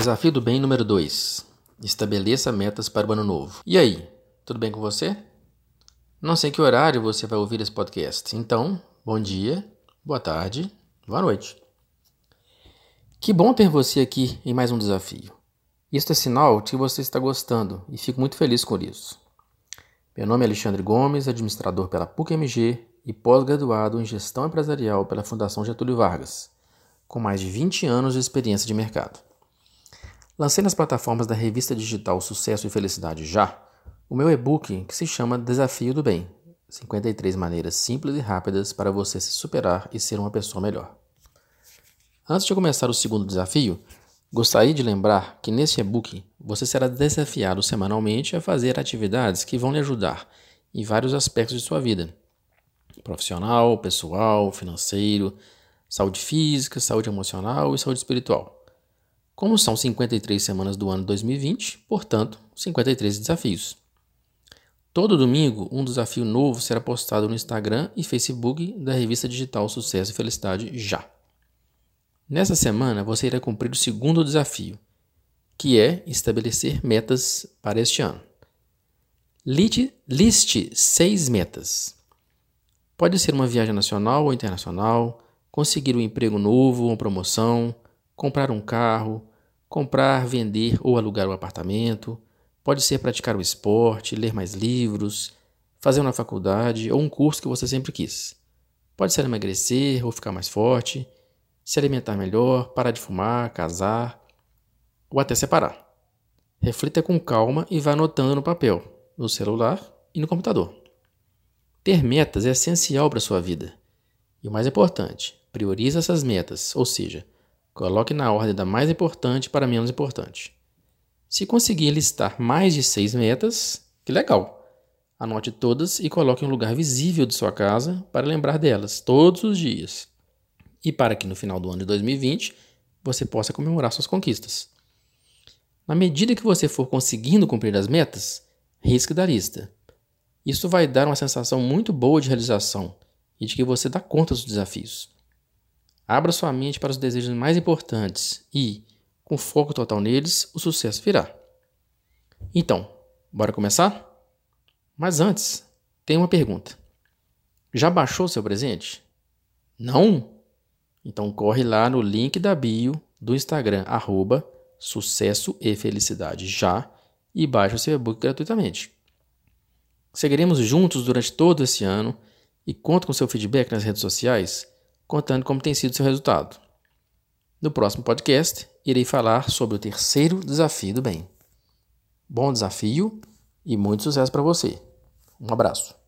Desafio do bem número 2. Estabeleça metas para o ano novo. E aí, tudo bem com você? Não sei que horário você vai ouvir esse podcast. Então, bom dia, boa tarde, boa noite. Que bom ter você aqui em mais um desafio. Isto é sinal de que você está gostando e fico muito feliz com isso. Meu nome é Alexandre Gomes, administrador pela PUC-MG e pós-graduado em gestão empresarial pela Fundação Getúlio Vargas, com mais de 20 anos de experiência de mercado. Lancei nas plataformas da revista digital Sucesso e Felicidade Já o meu e-book que se chama Desafio do Bem 53 maneiras simples e rápidas para você se superar e ser uma pessoa melhor. Antes de começar o segundo desafio, gostaria de lembrar que neste e-book você será desafiado semanalmente a fazer atividades que vão lhe ajudar em vários aspectos de sua vida: profissional, pessoal, financeiro, saúde física, saúde emocional e saúde espiritual. Como são 53 semanas do ano 2020, portanto, 53 desafios. Todo domingo, um desafio novo será postado no Instagram e Facebook da revista digital Sucesso e Felicidade Já. Nessa semana, você irá cumprir o segundo desafio, que é estabelecer metas para este ano. Liste, liste seis metas. Pode ser uma viagem nacional ou internacional, conseguir um emprego novo uma promoção, comprar um carro, comprar, vender ou alugar um apartamento Pode ser praticar o esporte, ler mais livros, fazer uma faculdade ou um curso que você sempre quis. Pode ser emagrecer ou ficar mais forte, se alimentar melhor, parar de fumar, casar ou até separar. Reflita com calma e vá anotando no papel, no celular e no computador. Ter metas é essencial para a sua vida. E o mais importante, priorize essas metas, ou seja, coloque na ordem da mais importante para a menos importante. Se conseguir listar mais de seis metas, que legal! Anote todas e coloque em um lugar visível de sua casa para lembrar delas todos os dias. E para que no final do ano de 2020 você possa comemorar suas conquistas. Na medida que você for conseguindo cumprir as metas, risque da lista. Isso vai dar uma sensação muito boa de realização e de que você dá conta dos desafios. Abra sua mente para os desejos mais importantes e, com foco total neles, o sucesso virá. Então, bora começar? Mas antes, tem uma pergunta. Já baixou seu presente? Não? Então corre lá no link da bio do Instagram, arroba sucesso e felicidade já e baixe o seu e-book gratuitamente. Seguiremos juntos durante todo esse ano e conto com seu feedback nas redes sociais, contando como tem sido seu resultado. No próximo podcast, irei falar sobre o terceiro desafio do bem. Bom desafio e muito sucesso para você. Um abraço.